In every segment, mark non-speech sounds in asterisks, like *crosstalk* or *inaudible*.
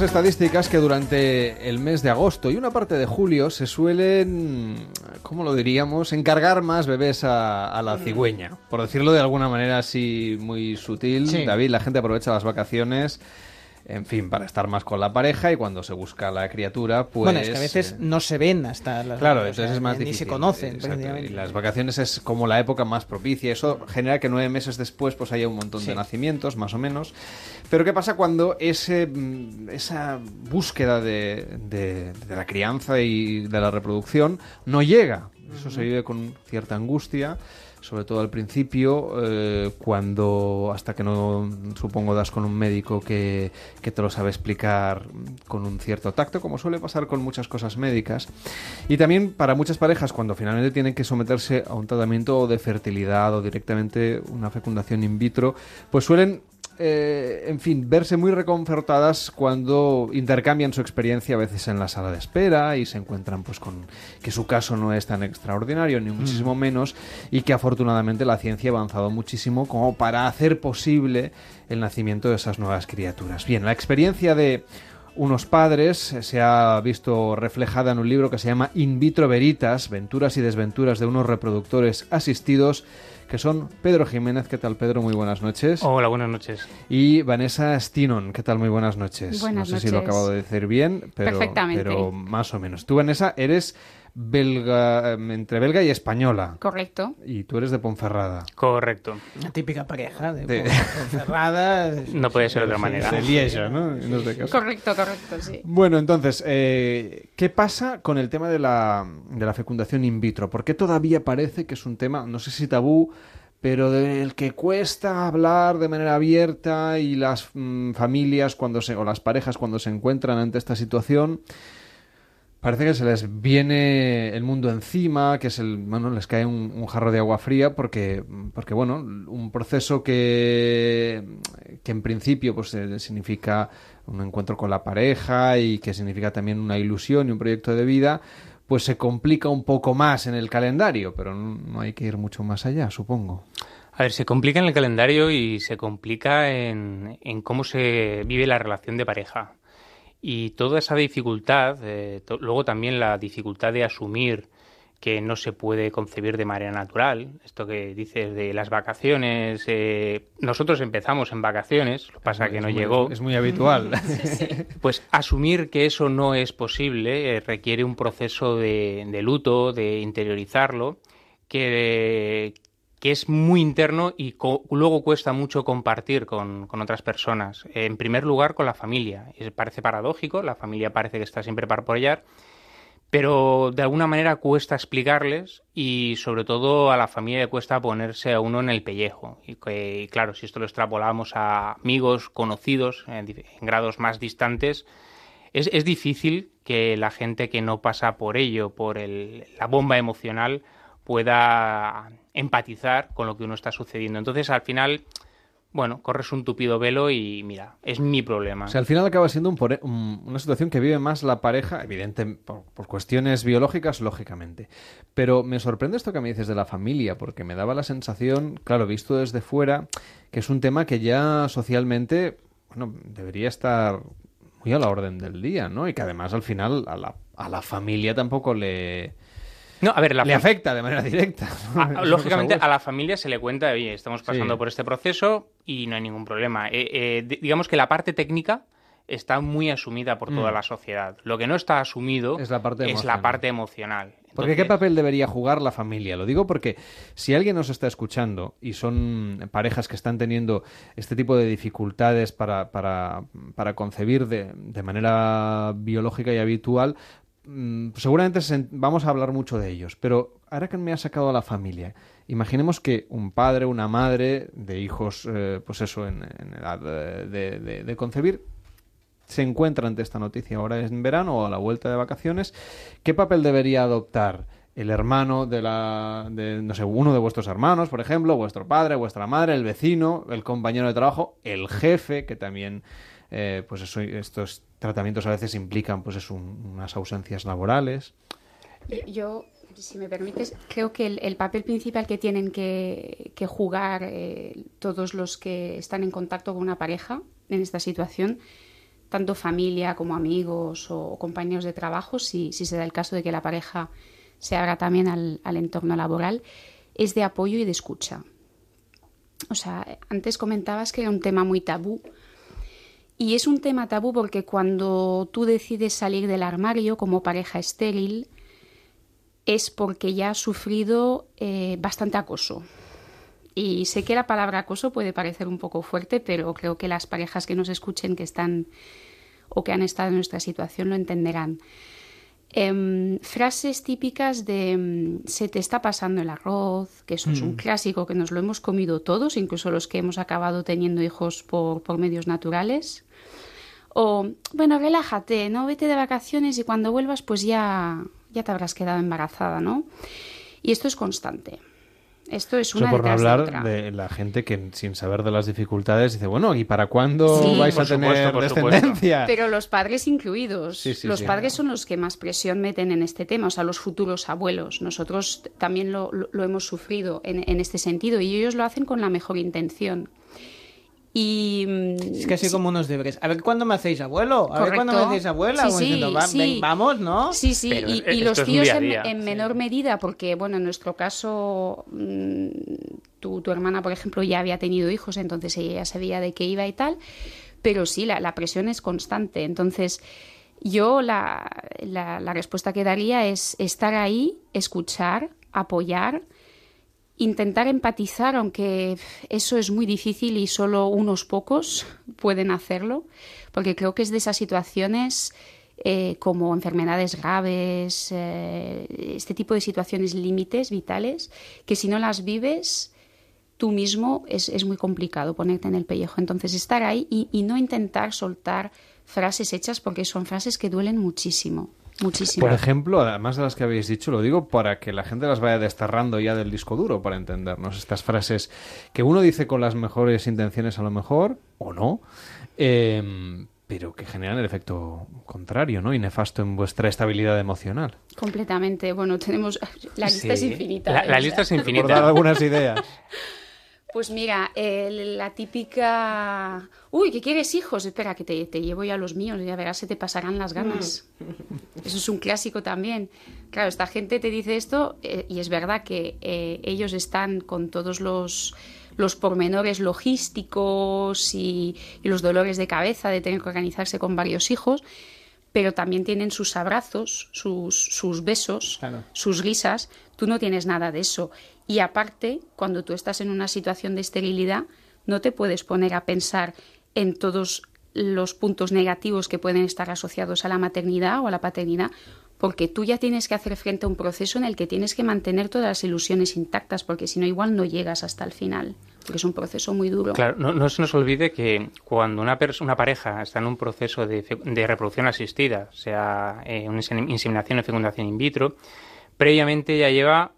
Estadísticas que durante el mes de agosto y una parte de julio se suelen, ¿cómo lo diríamos?, encargar más bebés a, la cigüeña. Por decirlo de alguna manera así muy sutil, David, la gente aprovecha las vacaciones en fin, para estar más con la pareja y cuando se busca la criatura, pues... Bueno, es que a veces eh, no se ven hasta las Claro, entonces es más difícil. Ni se conocen. Y las vacaciones es como la época más propicia. Eso genera que nueve meses después pues haya un montón de nacimientos, más o menos. Pero ¿qué pasa cuando ese, mm, esa búsqueda de, de, la crianza y de la reproducción no llega? Eso se vive con cierta angustia sobre todo al principio, eh, cuando hasta que no supongo das con un médico que, que, te lo sabe explicar con un cierto tacto, como suele pasar con muchas cosas médicas. Y también para muchas parejas, cuando finalmente tienen que someterse a un tratamiento de fertilidad o directamente una fecundación in vitro, pues suelen eh, en fin, verse muy reconfortadas cuando intercambian su experiencia a veces en la sala de espera y se encuentran pues con que su caso no es tan extraordinario ni muchísimo mm. menos y que afortunadamente la ciencia ha avanzado muchísimo como para hacer posible el nacimiento de esas nuevas criaturas. Bien, la experiencia de unos padres se ha visto reflejada en un libro que se llama In vitro veritas, venturas y desventuras de unos reproductores asistidos que son Pedro Jiménez. ¿Qué tal, Pedro? Muy buenas noches. Hola, buenas noches. Y Vanessa Stinon. ¿Qué tal? Muy buenas noches. Buenas no sé si lo acabo de decir bien, pero, pero más o menos. Tú, Vanessa, eres belga, em, entre belga y española. Correcto. Y tú eres de Ponferrada. Correcto. Una típica pareja de, Ponferrada. *laughs* no puede ser de otra manera. De Lieja, ¿no? correcto, correcto, sí. Bueno, entonces, eh, ¿qué pasa con el tema de la, de la fecundación in vitro? ¿Por qué todavía parece que es un tema, no sé si tabú, pero del que cuesta hablar de manera abierta y las mm, familias cuando se, o las parejas cuando se encuentran ante esta situación parece que se les viene el mundo encima, que es el, bueno, les cae un, jarro de agua fría porque, porque bueno, un proceso que, que en principio pues eh, significa un encuentro con la pareja y que significa también una ilusión y un proyecto de vida, pues se complica un poco más en el calendario, pero no hay que ir mucho más allá, supongo. A ver, se complica en el calendario y se complica en, en cómo se vive la relación de pareja. Y toda esa dificultad, eh, luego también la dificultad de asumir que no se puede concebir de manera natural. Esto que dices de las vacaciones, eh, nosotros empezamos en vacaciones, lo pasa que no llegó. Es muy habitual. *laughs* Pues asumir que eso no es posible eh, requiere un proceso de, de, luto, de interiorizarlo, que, que es muy interno y luego cuesta mucho compartir con, con, otras personas. En primer lugar, con la familia. parece paradójico, la familia parece que está siempre para apoyar, pero de alguna manera cuesta explicarles y sobre todo a la familia le cuesta ponerse a uno en el pellejo. Y, claro, si esto lo extrapolamos a amigos, conocidos, en, grados más distantes, es, es, difícil que la gente que no pasa por ello, por el, la bomba emocional, pueda empatizar con lo que uno está sucediendo. Entonces, al final, bueno, corres un tupido velo y mira, es mi problema. O sea, al final acaba siendo una situación que vive más la pareja, evidente, por, cuestiones biológicas, lógicamente. Pero me sorprende esto que me dices de la familia, porque me daba la sensación, claro, visto desde fuera, que es un tema que ya socialmente, bueno, debería estar muy a la orden del día, ¿no? Y que además al final a la familia tampoco le no, a ver, le afecta de manera directa. *laughs* lógicamente a la familia se le cuenta, oye, estamos pasando por este proceso y no hay ningún problema. Eh, eh, digamos que la parte técnica está muy asumida por toda mm. la sociedad. Lo que no está asumido es la parte, emocional. porque ¿qué papel debería jugar la familia? Lo digo porque si alguien nos está escuchando y son parejas que están teniendo este tipo de dificultades para, para, para concebir de, de manera biológica y habitual, Mm, seguramente vamos a hablar mucho de ellos, pero ahora que me ha sacado a la familia, imaginemos que un padre, una madre de hijos, eh, pues eso, en, edad de, concebir, se encuentra ante esta noticia ahora en verano o a la vuelta de vacaciones, ¿qué papel debería adoptar? el hermano de la de, no sé uno de vuestros hermanos por ejemplo vuestro padre vuestra madre el vecino el compañero de trabajo el jefe que también eh, pues estos tratamientos a veces implican pues es unas ausencias laborales. Yo, si me permites, creo que el, papel principal que tienen que, jugar eh, todos los que están en contacto con una pareja en esta situación tanto familia como amigos o compañeros de trabajo, si, si se da el caso de que la pareja se abra también al, al entorno laboral, es de apoyo y de escucha. O sea, antes comentabas que era un tema muy tabú. Y es un tema tabú porque cuando tú decides salir del armario como pareja estéril, es porque ya has sufrido eh, bastante acoso. Y sé que la palabra acoso puede parecer un poco fuerte, pero creo que las parejas que nos escuchen que están o que han estado en nuestra situación lo entenderán. Em, frases típicas de em, se te está pasando el arroz, que eso es un mm. clásico que nos lo hemos comido todos, incluso los que hemos acabado teniendo hijos por, por medios naturales. O, bueno, relájate, ¿no? Vete de vacaciones y cuando vuelvas, pues ya, ya te habrás quedado embarazada, ¿no? Y esto es constante. Esto es una Eso por no hablar de, la gente que sin saber de las dificultades dice, bueno, ¿y para cuándo vais a tener descendencia? Pero los padres incluidos. los padres son los que más presión meten en este tema, o sea, los futuros abuelos. Nosotros también lo, hemos sufrido en, en, este sentido y ellos lo hacen con la mejor intención. Y, es casi como unos deberes. A ver cuándo me hacéis abuelo, a ver cuándo me hacéis abuela. Sí, sí, vamos, ¿no? Sí, sí, y, los tíos en, menor medida, porque, bueno, en nuestro caso, mm, tu, tu, hermana, por ejemplo, ya había tenido hijos, entonces ella ya sabía de qué iba y tal, pero sí, la, la presión es constante. Entonces, yo la, la, la respuesta que daría es estar ahí, escuchar, apoyar intentar empatizar, aunque eso es muy difícil y solo unos pocos pueden hacerlo, porque creo que es de esas situaciones eh, como enfermedades graves, eh, este tipo de situaciones límites vitales, que si no las vives tú mismo es, es, muy complicado ponerte en el pellejo. Entonces estar ahí y, y no intentar soltar frases hechas porque son frases que duelen muchísimo. Muchísimo. Por ejemplo, además de las que habéis dicho, lo digo para que la gente las vaya desterrando ya del disco duro para entendernos. Estas frases que uno dice con las mejores intenciones a lo mejor, o no, em, pero que generan el efecto contrario, ¿no? Y nefasto en vuestra estabilidad emocional. Completamente. Bueno, tenemos... La lista es infinita. La, lista es infinita. Por dar algunas ideas. *laughs* Pues mira, la típica... Uy, ¿qué quieres hijos? Espera, que te, te, llevo ya a los míos, ya verás, se te pasarán las ganas. Mm. Eso es un clásico también. Claro, esta gente te dice esto eh, y es verdad que eh, ellos están con todos los, los pormenores logísticos y, los dolores de cabeza de tener que organizarse con varios hijos, pero también tienen sus abrazos, sus, sus besos, sus risas. Tú no tienes nada de eso. Y aparte, cuando tú estás en una situación de esterilidad, no te puedes poner a pensar en todos los puntos negativos que pueden estar asociados a la maternidad o a la paternidad, porque tú ya tienes que hacer frente a un proceso en el que tienes que mantener todas las ilusiones intactas, porque si no, igual no llegas hasta el final, porque es un proceso muy duro. Claro, no, se nos olvide que cuando una, una pareja está en un proceso de, reproducción asistida, sea eh, una inseminación o fecundación in vitro, previamente ya lleva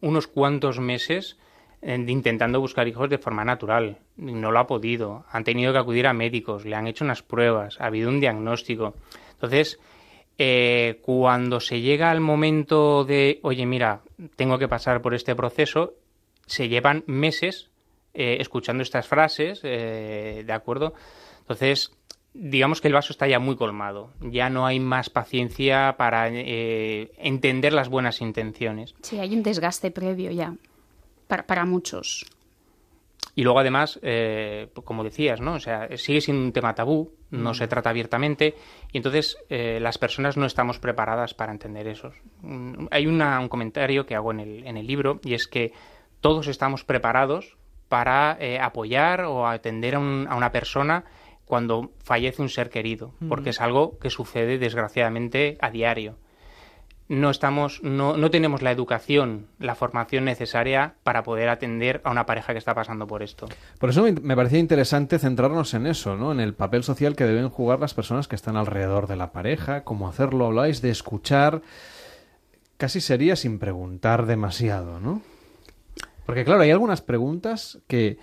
unos cuantos meses eh, intentando buscar hijos de forma natural. No lo ha podido. Han tenido que acudir a médicos, le han hecho unas pruebas, ha habido un diagnóstico. Entonces, eh, cuando se llega al momento de, oye, mira, tengo que pasar por este proceso, se llevan meses eh, escuchando estas frases, ¿de acuerdo? Entonces, digamos que el vaso está ya muy colmado. Ya no hay más paciencia para eh, entender las buenas intenciones. Sí, hay un desgaste previo ya, para, muchos. Y luego, además, eh, como decías, ¿no? O sea, sigue siendo un tema tabú, no se mm. trata abiertamente, y entonces eh, las personas no estamos preparadas para entender eso. Mm, hay un comentario que hago en el, en el libro, y es que todos estamos preparados para apoyar o atender a, a una persona cuando fallece un ser querido, porque es algo que sucede desgraciadamente a diario. No estamos, no, no, tenemos la educación, la formación necesaria para poder atender a una pareja que está pasando por esto. Por eso me parecía interesante centrarnos en eso, ¿no? En el papel social que deben jugar las personas que están alrededor de la pareja, cómo hacerlo, habláis de escuchar, casi sería sin preguntar demasiado, ¿no? Porque claro, hay algunas preguntas que,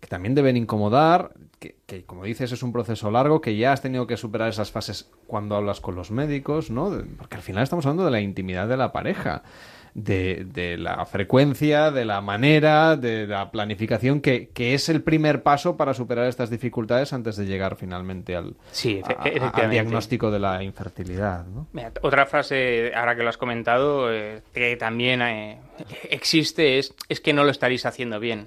que también deben incomodar, que, como dices es un proceso largo, que ya has tenido que superar esas fases cuando hablas con los médicos, ¿no? Porque al final estamos hablando de la intimidad de la pareja. De, la frecuencia, de la manera, de la planificación, que, es el primer paso para superar estas dificultades antes de llegar finalmente al, diagnóstico de la infertilidad. otra frase, ahora que lo has comentado, eh, que también eh, existe es, es que no lo estaréis haciendo bien.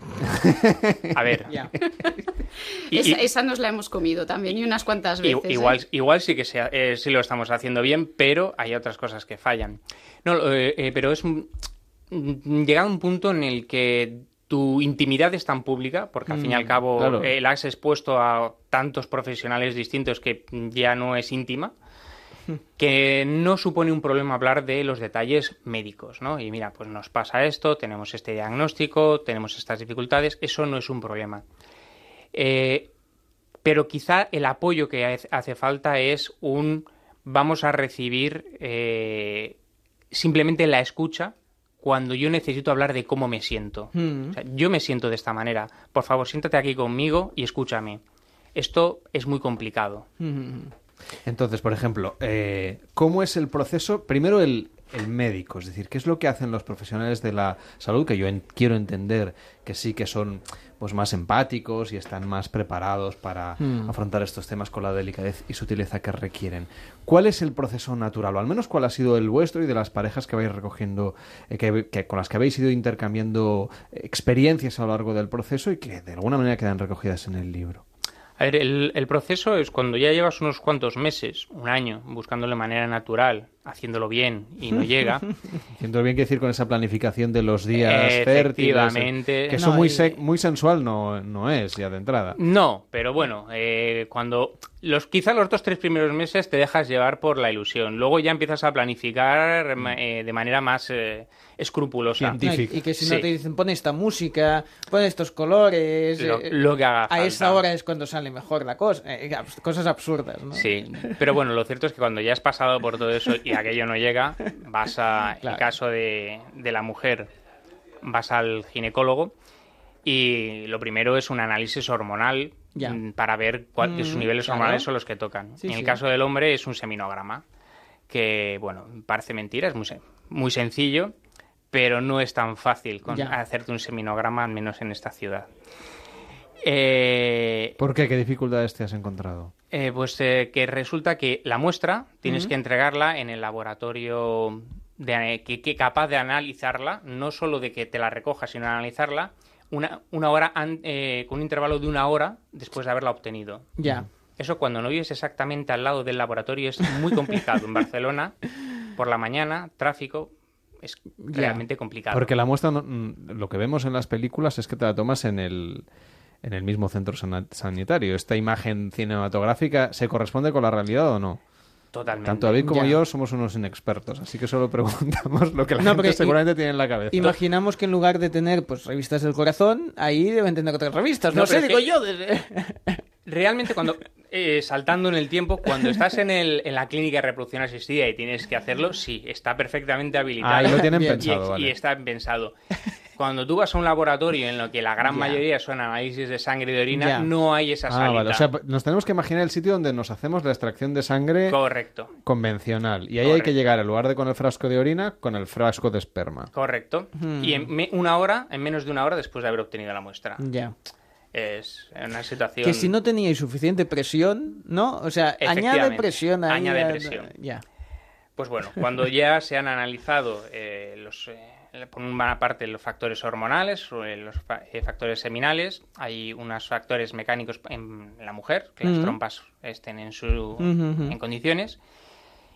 A ver. *laughs* esa, nos la hemos comido también y unas cuantas veces. Igual, ¿eh? igual sí que sea, sí lo estamos haciendo bien, pero hay otras cosas que fallan. No, pero es llegado a un punto en el que tu intimidad es tan pública, porque al fin y al mm, cabo la has expuesto a tantos profesionales distintos que ya no es íntima, *laughs* que no supone un problema hablar de los detalles médicos, ¿no? Y mira, pues nos pasa esto, tenemos este diagnóstico, tenemos estas dificultades, eso no es un problema. Eh, pero quizá el apoyo que hace falta es un vamos a recibir eh, simplemente la escucha cuando yo necesito hablar de cómo me siento. Hmm. yo me siento de esta manera. Por favor, siéntate aquí conmigo y escúchame. Esto es muy complicado. Hmm. Entonces, por ejemplo, eh, ¿cómo es el proceso? Primero el, el médico, es decir, ¿qué es lo que hacen los profesionales de la salud? Que yo quiero entender que sí que son pues más empáticos y están más preparados para hmm. afrontar estos temas con la delicadez y sutileza que requieren. ¿Cuál es el proceso natural? O al menos cuál ha sido el vuestro y de las parejas que vais recogiendo, eh, que, con las que habéis ido intercambiando experiencias a lo largo del proceso y que de alguna manera quedan recogidas en el libro. A ver, el, el proceso es cuando ya llevas unos cuantos meses, un año, buscándolo de manera natural, haciéndolo bien y no llega. *laughs* Haciéndolo bien, que decir con esa planificación de los días fértiles. Que eso muy, muy sensual no, no es ya de entrada. No, pero bueno, eh, cuando los quizá los dos tres primeros meses te dejas llevar por la ilusión. Luego ya empiezas a planificar mm. eh, de manera más eh, escrupulosa. y, que si no te dicen, pon esta música, pon estos colores. Lo, que haga A esa hora es cuando sale mejor la cosa. cosas absurdas, ¿no? Sí, pero bueno, lo cierto es que cuando ya has pasado por todo eso y aquello no llega, vas a, el caso de, la mujer, vas al ginecólogo y lo primero es un análisis hormonal mm, para ver cuáles sus mm, niveles hormonales son los que tocan. en el caso del hombre es un seminograma, que, bueno, parece mentira, es muy, muy sencillo, pero no es tan fácil hacerte un seminograma, al menos en esta ciudad. Eh, ¿Por qué? ¿Qué dificultades te has encontrado? Eh, pues eh, que resulta que la muestra tienes que entregarla en el laboratorio de, que, capaz de analizarla, no solo de que te la recoja, sino de analizarla una, una hora con un intervalo de una hora después de haberla obtenido. Ya. Eso cuando no vives exactamente al lado del laboratorio es muy complicado. en Barcelona, por la mañana, tráfico, es realmente complicado. Porque la muestra, mm, lo que vemos en las películas es que te la tomas en el en el mismo centro sanitario. ¿Esta imagen cinematográfica se corresponde con la realidad o no? Totalmente. Tanto David como yo somos unos inexpertos, así que solo *laughs* preguntamos lo que la gente seguramente tiene en la cabeza. Imaginamos que en lugar de tener pues revistas del corazón, ahí deben tener otras revistas. No, sé, digo yo. *laughs* Realmente cuando eh, saltando en el tiempo, cuando estás en, el, en la clínica de reproducción asistida y tienes que hacerlo, sí, está perfectamente habilitado. Ahí lo tienen *laughs* pensado, y, está pensado. Cuando tú vas a un laboratorio en lo que la gran mayoría son análisis de sangre y de orina, no hay esa salida. Ah, o sea, nos tenemos que imaginar el sitio donde nos hacemos la extracción de sangre Correcto. convencional. Y ahí hay que llegar, en lugar de con el frasco de orina, con el frasco de esperma. Correcto. Hmm. Y en una hora, en menos de una hora después de haber obtenido la muestra. Ya es una situación... Que si no teníais suficiente presión, ¿no? O sea, añade presión. añade presión. Ya. Pues bueno, cuando ya se han analizado eh, los, eh, por una parte los factores hormonales, eh, los factores seminales, hay unos factores mecánicos en la mujer, que las trompas estén en, su, en condiciones,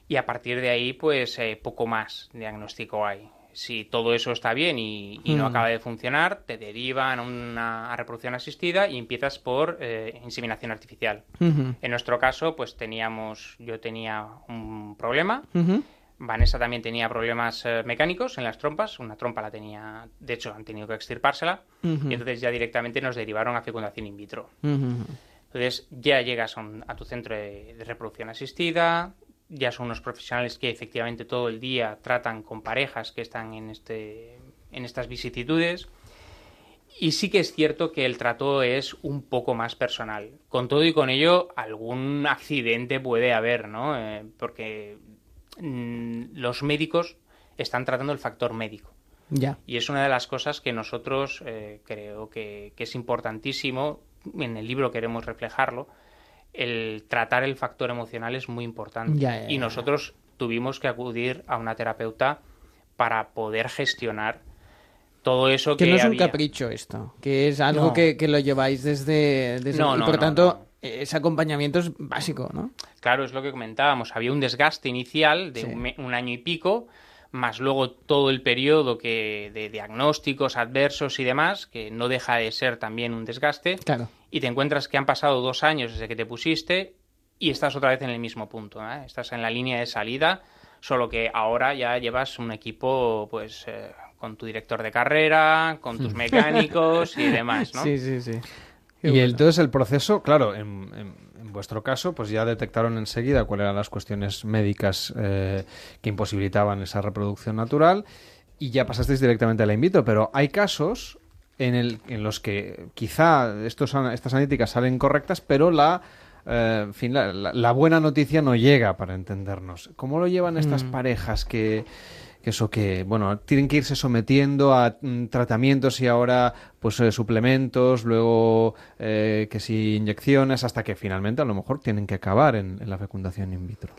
y a partir de ahí, pues poco más diagnóstico hay si todo eso está bien y, no mm. acaba de funcionar, te derivan a una reproducción asistida y empiezas por eh, inseminación artificial. En nuestro caso, pues teníamos, yo tenía un problema. Vanessa también tenía problemas eh, mecánicos en las trompas. Una trompa la tenía, de hecho, han tenido que extirpársela. Y entonces ya directamente nos derivaron a fecundación in vitro. Entonces ya llegas a, tu centro de reproducción asistida, ya son unos profesionales que efectivamente todo el día tratan con parejas que están en, este, en estas vicisitudes. Y sí que es cierto que el trato es un poco más personal. Con todo y con ello, algún accidente puede haber, ¿no? Eh, porque mm, los médicos están tratando el factor médico. Ya. Y es una de las cosas que nosotros eh, creo que, es importantísimo, en el libro queremos reflejarlo, el tratar el factor emocional es muy importante. y nosotros tuvimos que acudir a una terapeuta para poder gestionar todo eso que, que no es un capricho esto, que es algo que, lo lleváis desde, desde y por tanto ese acompañamiento es básico, ¿no? Claro, es lo que comentábamos. Había un desgaste inicial de un, año y pico, más luego todo el periodo que de diagnósticos adversos y demás, que no deja de ser también un desgaste. Claro. Y te encuentras que han pasado dos años desde que te pusiste y estás otra vez en el mismo punto. ¿eh? Estás en la línea de salida, solo que ahora ya llevas un equipo, pues. Eh, con tu director de carrera, con tus mecánicos y demás, ¿no? *laughs* Sí, sí, sí. y entonces el proceso, claro, en, vuestro caso, pues ya detectaron enseguida cuáles eran las cuestiones médicas eh, que imposibilitaban esa reproducción natural y ya pasasteis directamente a la invito, pero hay casos en, el, en los que quizá estos, estas analíticas salen correctas, pero la, eh, fin, la, buena noticia no llega para entendernos. ¿Cómo lo llevan estas mm. parejas que eso que, bueno, tienen que irse sometiendo a mm, tratamientos y ahora pues eh, suplementos, luego eh, que si inyecciones, hasta que finalmente a lo mejor tienen que acabar en la fecundación in vitro.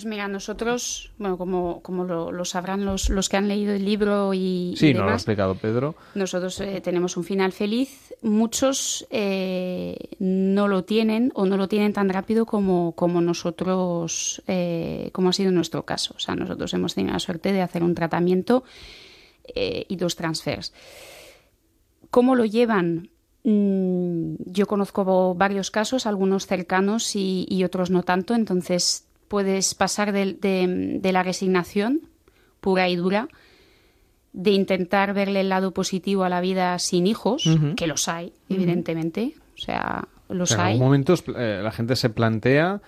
Pues mira, nosotros, bueno, como, como lo, sabrán los, los, que han leído el libro y. Sí, no lo ha explicado Pedro. Nosotros eh, tenemos un final feliz. Muchos eh, no lo tienen o no lo tienen tan rápido como, como nosotros, eh, como ha sido nuestro caso. O sea, nosotros hemos tenido la suerte de hacer un tratamiento y dos transfers. ¿Cómo lo llevan? Mm, yo conozco varios casos, algunos cercanos y, y otros no tanto, entonces puedes pasar de, la resignación pura y dura, de intentar verle el lado positivo a la vida sin hijos, que los hay, evidentemente. O sea, los hay. En momentos eh, la gente se plantea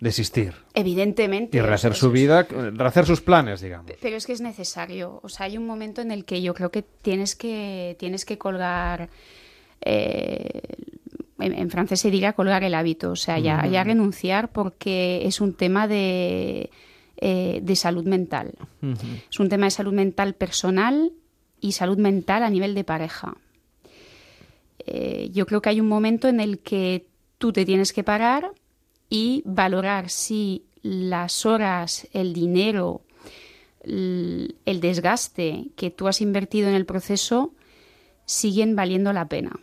desistir. Evidentemente. Y rehacer su vida, rehacer sus planes, digamos. Pero es que es necesario. O sea, hay un momento en el que yo creo que tienes que, tienes que colgar eh, en, francés se diría colgar el hábito, o sea, ya, renunciar porque es un tema de, eh, de salud mental. Es un tema de salud mental personal y salud mental a nivel de pareja. Eh, yo creo que hay un momento en el que tú te tienes que parar y valorar si las horas, el dinero, el desgaste que tú has invertido en el proceso siguen valiendo la pena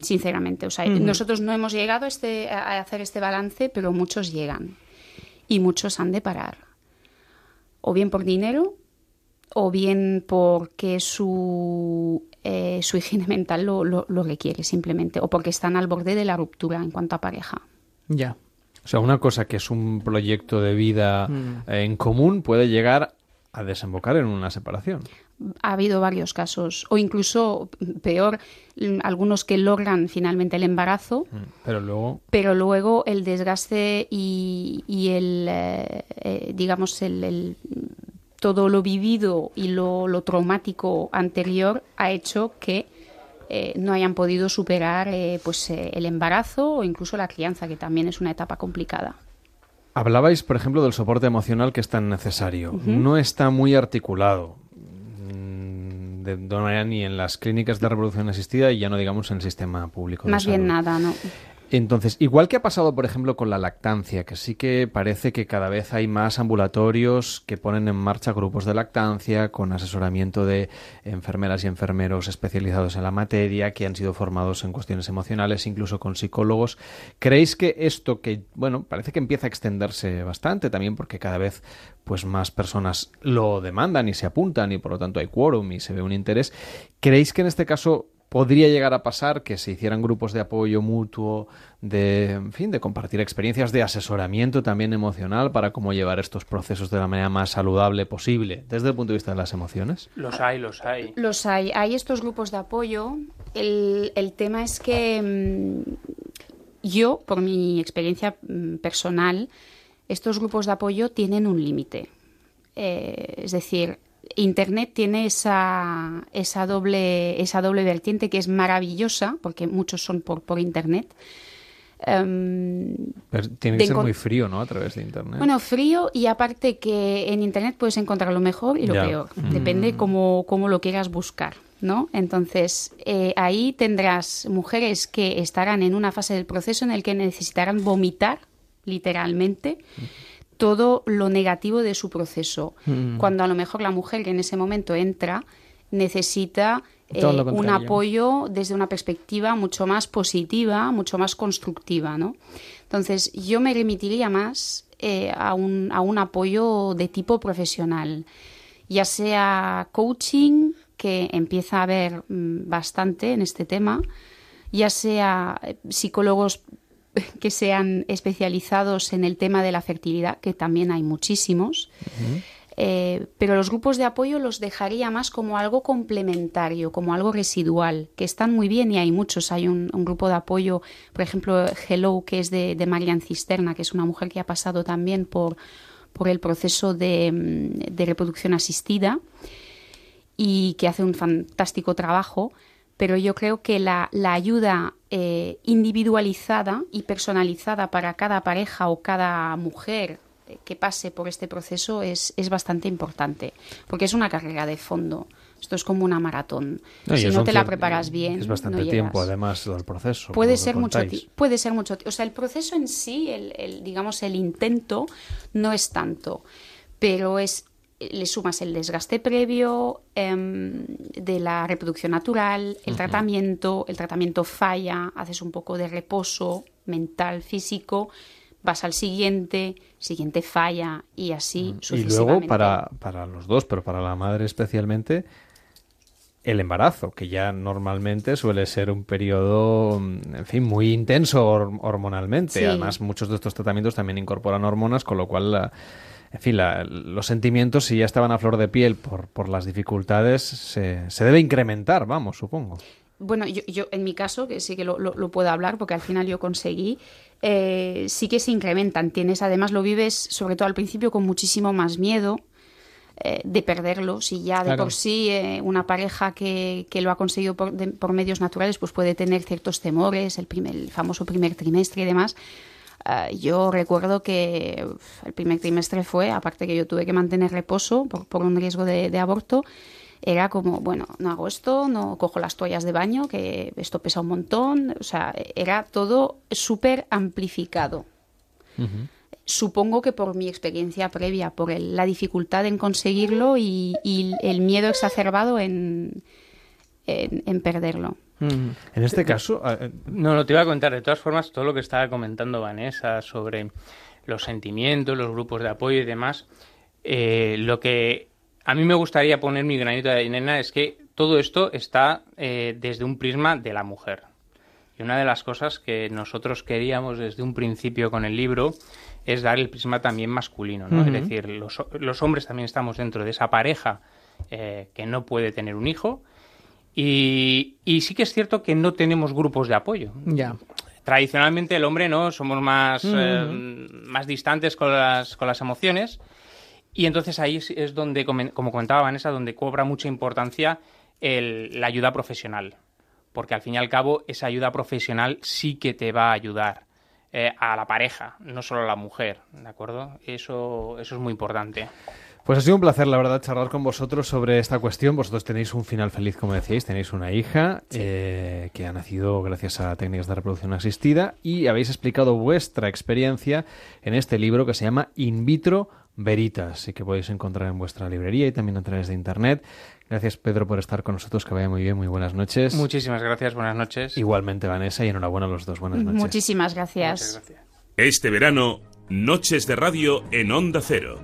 sinceramente. O sea, nosotros no hemos llegado a, este, a hacer este balance, pero muchos llegan y muchos han de parar. O bien por dinero, o bien porque su, eh, su higiene mental lo, lo, requiere simplemente, o porque están al borde de la ruptura en cuanto a pareja. Ya. O sea, una cosa que es un proyecto de vida mm. en común puede llegar a desembocar en una separación ha habido varios casos, o incluso peor, algunos que logran finalmente el embarazo, mm, pero luego, pero luego el desgaste y, el, eh, eh, digamos, el, todo lo vivido y lo, traumático anterior ha hecho que eh, no hayan podido superar pues el embarazo o incluso la crianza, que también es una etapa complicada. Hablabais, por ejemplo, del soporte emocional que es tan necesario. No está muy articulado de manera ni en las clínicas de reproducción asistida y ya no digamos en el sistema público. Más bien nada, ¿no? Entonces, igual que ha pasado, por ejemplo, con la lactancia, que sí que parece que cada vez hay más ambulatorios que ponen en marcha grupos de lactancia con asesoramiento de enfermeras y enfermeros especializados en la materia, que han sido formados en cuestiones emocionales, incluso con psicólogos. ¿Creéis que esto que, bueno, parece que empieza a extenderse bastante también porque cada vez pues más personas lo demandan y se apuntan y por lo tanto hay quórum y se ve un interés. ¿Creéis que en este caso podría llegar a pasar que se hicieran grupos de apoyo mutuo, de, en fin, de compartir experiencias, de asesoramiento también emocional para cómo llevar estos procesos de la manera más saludable posible desde el punto de vista de las emociones? Los hay, los hay. Los hay. Hay estos grupos de apoyo. El, el tema es que mm, yo, por mi experiencia mm, personal, estos grupos de apoyo tienen un límite. Eh, es decir, Internet tiene esa, esa, doble, esa doble vertiente que es maravillosa, porque muchos son por, por Internet, Em, tiene que ser muy frío, ¿no? A través de Internet. Bueno, frío y aparte que en Internet puedes encontrar lo mejor y lo peor. Mm. Depende cómo, cómo, lo quieras buscar, ¿no? Entonces, eh, ahí tendrás mujeres que estarán en una fase del proceso en el que necesitarán vomitar, literalmente, todo lo negativo de su proceso. Mm. Cuando a lo mejor la mujer que en ese momento entra necesita eh, un apoyo desde una perspectiva mucho más positiva, mucho más constructiva, ¿no? Entonces, yo me remitiría más eh, a, un, a un apoyo de tipo profesional, ya sea coaching, que empieza a haber mm, bastante en este tema, ya sea eh, psicólogos *laughs* que sean especializados en el tema de la fertilidad, que también hay muchísimos. Eh, pero los grupos de apoyo los dejaría más como algo complementario, como algo residual, que están muy bien y hay muchos. Hay un, grupo de apoyo, por ejemplo, Hello, que es de, de Marian Cisterna, que es una mujer que ha pasado también por, por el proceso de, reproducción asistida y que hace un fantástico trabajo pero yo creo que la, ayuda eh, individualizada y personalizada para cada pareja o cada mujer que pase por este proceso es, es bastante importante, porque es una carrera de fondo. Esto es como una maratón. si no te la preparas bien, es bastante tiempo además del proceso. Puede ser mucho, puede ser mucho. O sea, el proceso en sí, el, digamos el intento, no es tanto, pero es le sumas el desgaste previo em, de la reproducción natural, el tratamiento, el tratamiento falla, haces un poco de reposo mental, físico, vas al siguiente, siguiente falla y así sucesivamente. Y luego para, para los dos, pero para la madre especialmente, el embarazo, que ya normalmente suele ser un periodo, en fin, muy intenso hormonalmente. Además, muchos de estos tratamientos también incorporan hormonas, con lo cual, en fin, los sentimientos, si ya estaban a flor de piel por, por las dificultades, se, se debe incrementar, vamos, supongo. Bueno, yo, yo en mi caso, que sí que lo, lo puedo hablar, porque al final yo conseguí eh, sí que se incrementan. Tienes, además, lo vives, sobre todo al principio, con muchísimo más miedo eh, de perderlo. Si ya de por sí eh, una pareja que, que, lo ha conseguido por, por, medios naturales, pues puede tener ciertos temores, el, primer, el famoso primer trimestre y demás. Yo recuerdo que el primer trimestre fue, aparte que yo tuve que mantener reposo por, por un riesgo de, de aborto, era como, bueno, no hago esto, no cojo las toallas de baño, que esto pesa un montón, o sea, era todo súper amplificado. Supongo que por mi experiencia previa, por la dificultad en conseguirlo y, el miedo exacerbado en, en, perderlo. En este caso... Eh, no, no, te iba a contar. De todas formas, todo lo que estaba comentando Vanessa sobre los sentimientos, los grupos de apoyo y demás, eh, lo que a mí me gustaría poner mi granito de arena es que todo esto está eh, desde un prisma de la mujer. Y una de las cosas que nosotros queríamos desde un principio con el libro es dar el prisma también masculino, ¿no? Es decir, los, hombres también estamos dentro de esa pareja eh, que no puede tener un hijo y, sí que es cierto que no tenemos grupos de apoyo. Ya. Tradicionalmente el hombre no somos más, eh, más distantes con las, con las emociones y entonces ahí es donde, como comentaba Vanessa, donde cobra mucha importancia la ayuda profesional. Porque al fin y al cabo, esa ayuda profesional sí que te va a ayudar eh, a la pareja, no solo a la mujer, ¿de acuerdo? Eso, eso es muy importante. Pues ha sido un placer, la verdad, charlar con vosotros sobre esta cuestión. Vosotros tenéis un final feliz, como decíais, tenéis una hija eh, que ha nacido gracias a técnicas de reproducción asistida y habéis explicado vuestra experiencia en este libro que se llama In vitro Veritas y que podéis encontrar en vuestra librería y también a través de internet. Gracias Pedro por estar con nosotros, que vaya muy bien, muy buenas noches. Muchísimas gracias, buenas noches. Igualmente Vanessa y enhorabuena a los dos, buenas noches. Muchísimas gracias. Este verano, Noches de Radio en Onda Cero.